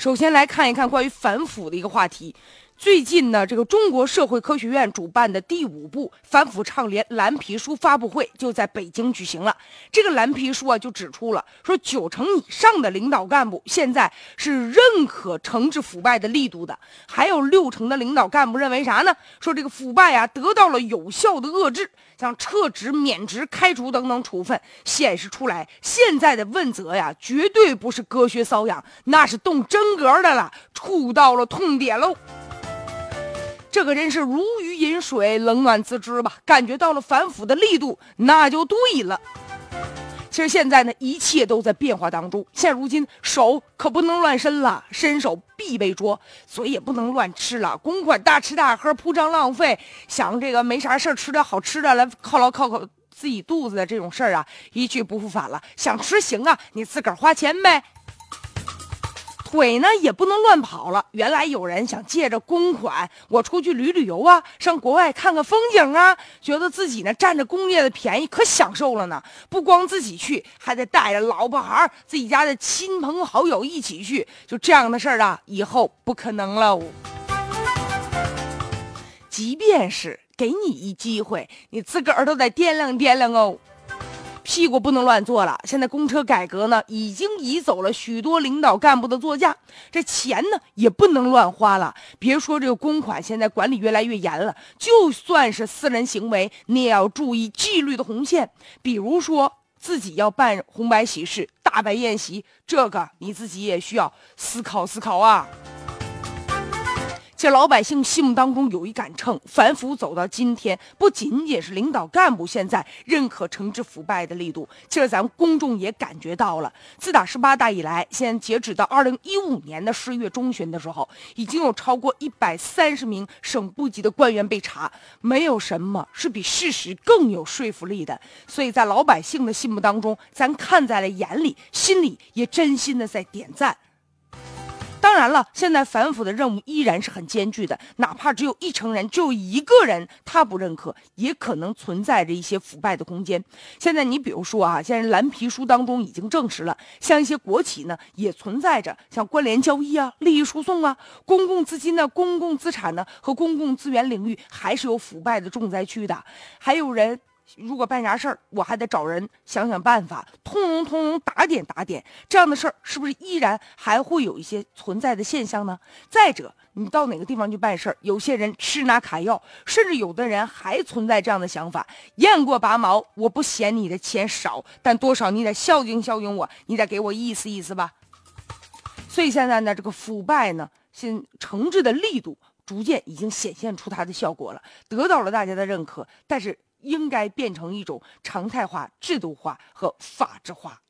首先来看一看关于反腐的一个话题。最近呢，这个中国社会科学院主办的第五部反腐倡廉蓝皮书发布会就在北京举行了。这个蓝皮书啊，就指出了说，九成以上的领导干部现在是认可惩治腐败的力度的，还有六成的领导干部认为啥呢？说这个腐败啊得到了有效的遏制，像撤职、免职、开除等等处分，显示出来现在的问责呀，绝对不是隔靴搔痒，那是动真格的了，触到了痛点喽。这个真是如鱼饮水，冷暖自知吧。感觉到了反腐的力度，那就对了。其实现在呢，一切都在变化当中。现如今手可不能乱伸了，伸手必被捉；嘴也不能乱吃了，公款大吃大喝，铺张浪费。想这个没啥事吃点好吃的来犒劳犒劳自己肚子的这种事儿啊，一去不复返了。想吃行啊，你自个儿花钱呗。腿呢也不能乱跑了。原来有人想借着公款，我出去旅旅游啊，上国外看看风景啊，觉得自己呢占着工业的便宜，可享受了呢。不光自己去，还得带着老婆孩自己家的亲朋好友一起去。就这样的事儿啊，以后不可能了。即便是给你一机会，你自个儿都得掂量掂量哦。屁股不能乱坐了。现在公车改革呢，已经移走了许多领导干部的座驾，这钱呢也不能乱花了。别说这个公款，现在管理越来越严了，就算是私人行为，你也要注意纪律的红线。比如说自己要办红白喜事、大摆宴席，这个你自己也需要思考思考啊。这老百姓心目当中有一杆秤，反腐走到今天，不仅仅是领导干部现在认可惩治腐败的力度，其实咱们公众也感觉到了。自打十八大以来，现在截止到二零一五年的十月中旬的时候，已经有超过一百三十名省部级的官员被查，没有什么是比事实更有说服力的。所以在老百姓的心目当中，咱看在了眼里，心里也真心的在点赞。当然了，现在反腐的任务依然是很艰巨的，哪怕只有一成人，只有一个人他不认可，也可能存在着一些腐败的空间。现在你比如说啊，现在蓝皮书当中已经证实了，像一些国企呢，也存在着像关联交易啊、利益输送啊、公共资金呢、公共资产呢和公共资源领域还是有腐败的重灾区的，还有人。如果办啥事儿，我还得找人想想办法，通融通融，打点打点，这样的事儿是不是依然还会有一些存在的现象呢？再者，你到哪个地方去办事儿，有些人吃拿卡要，甚至有的人还存在这样的想法：雁过拔毛，我不嫌你的钱少，但多少你得孝敬孝敬我，你得给我意思意思吧。所以现在呢，这个腐败呢，现惩治的力度逐渐已经显现出它的效果了，得到了大家的认可，但是。应该变成一种常态化、制度化和法制化。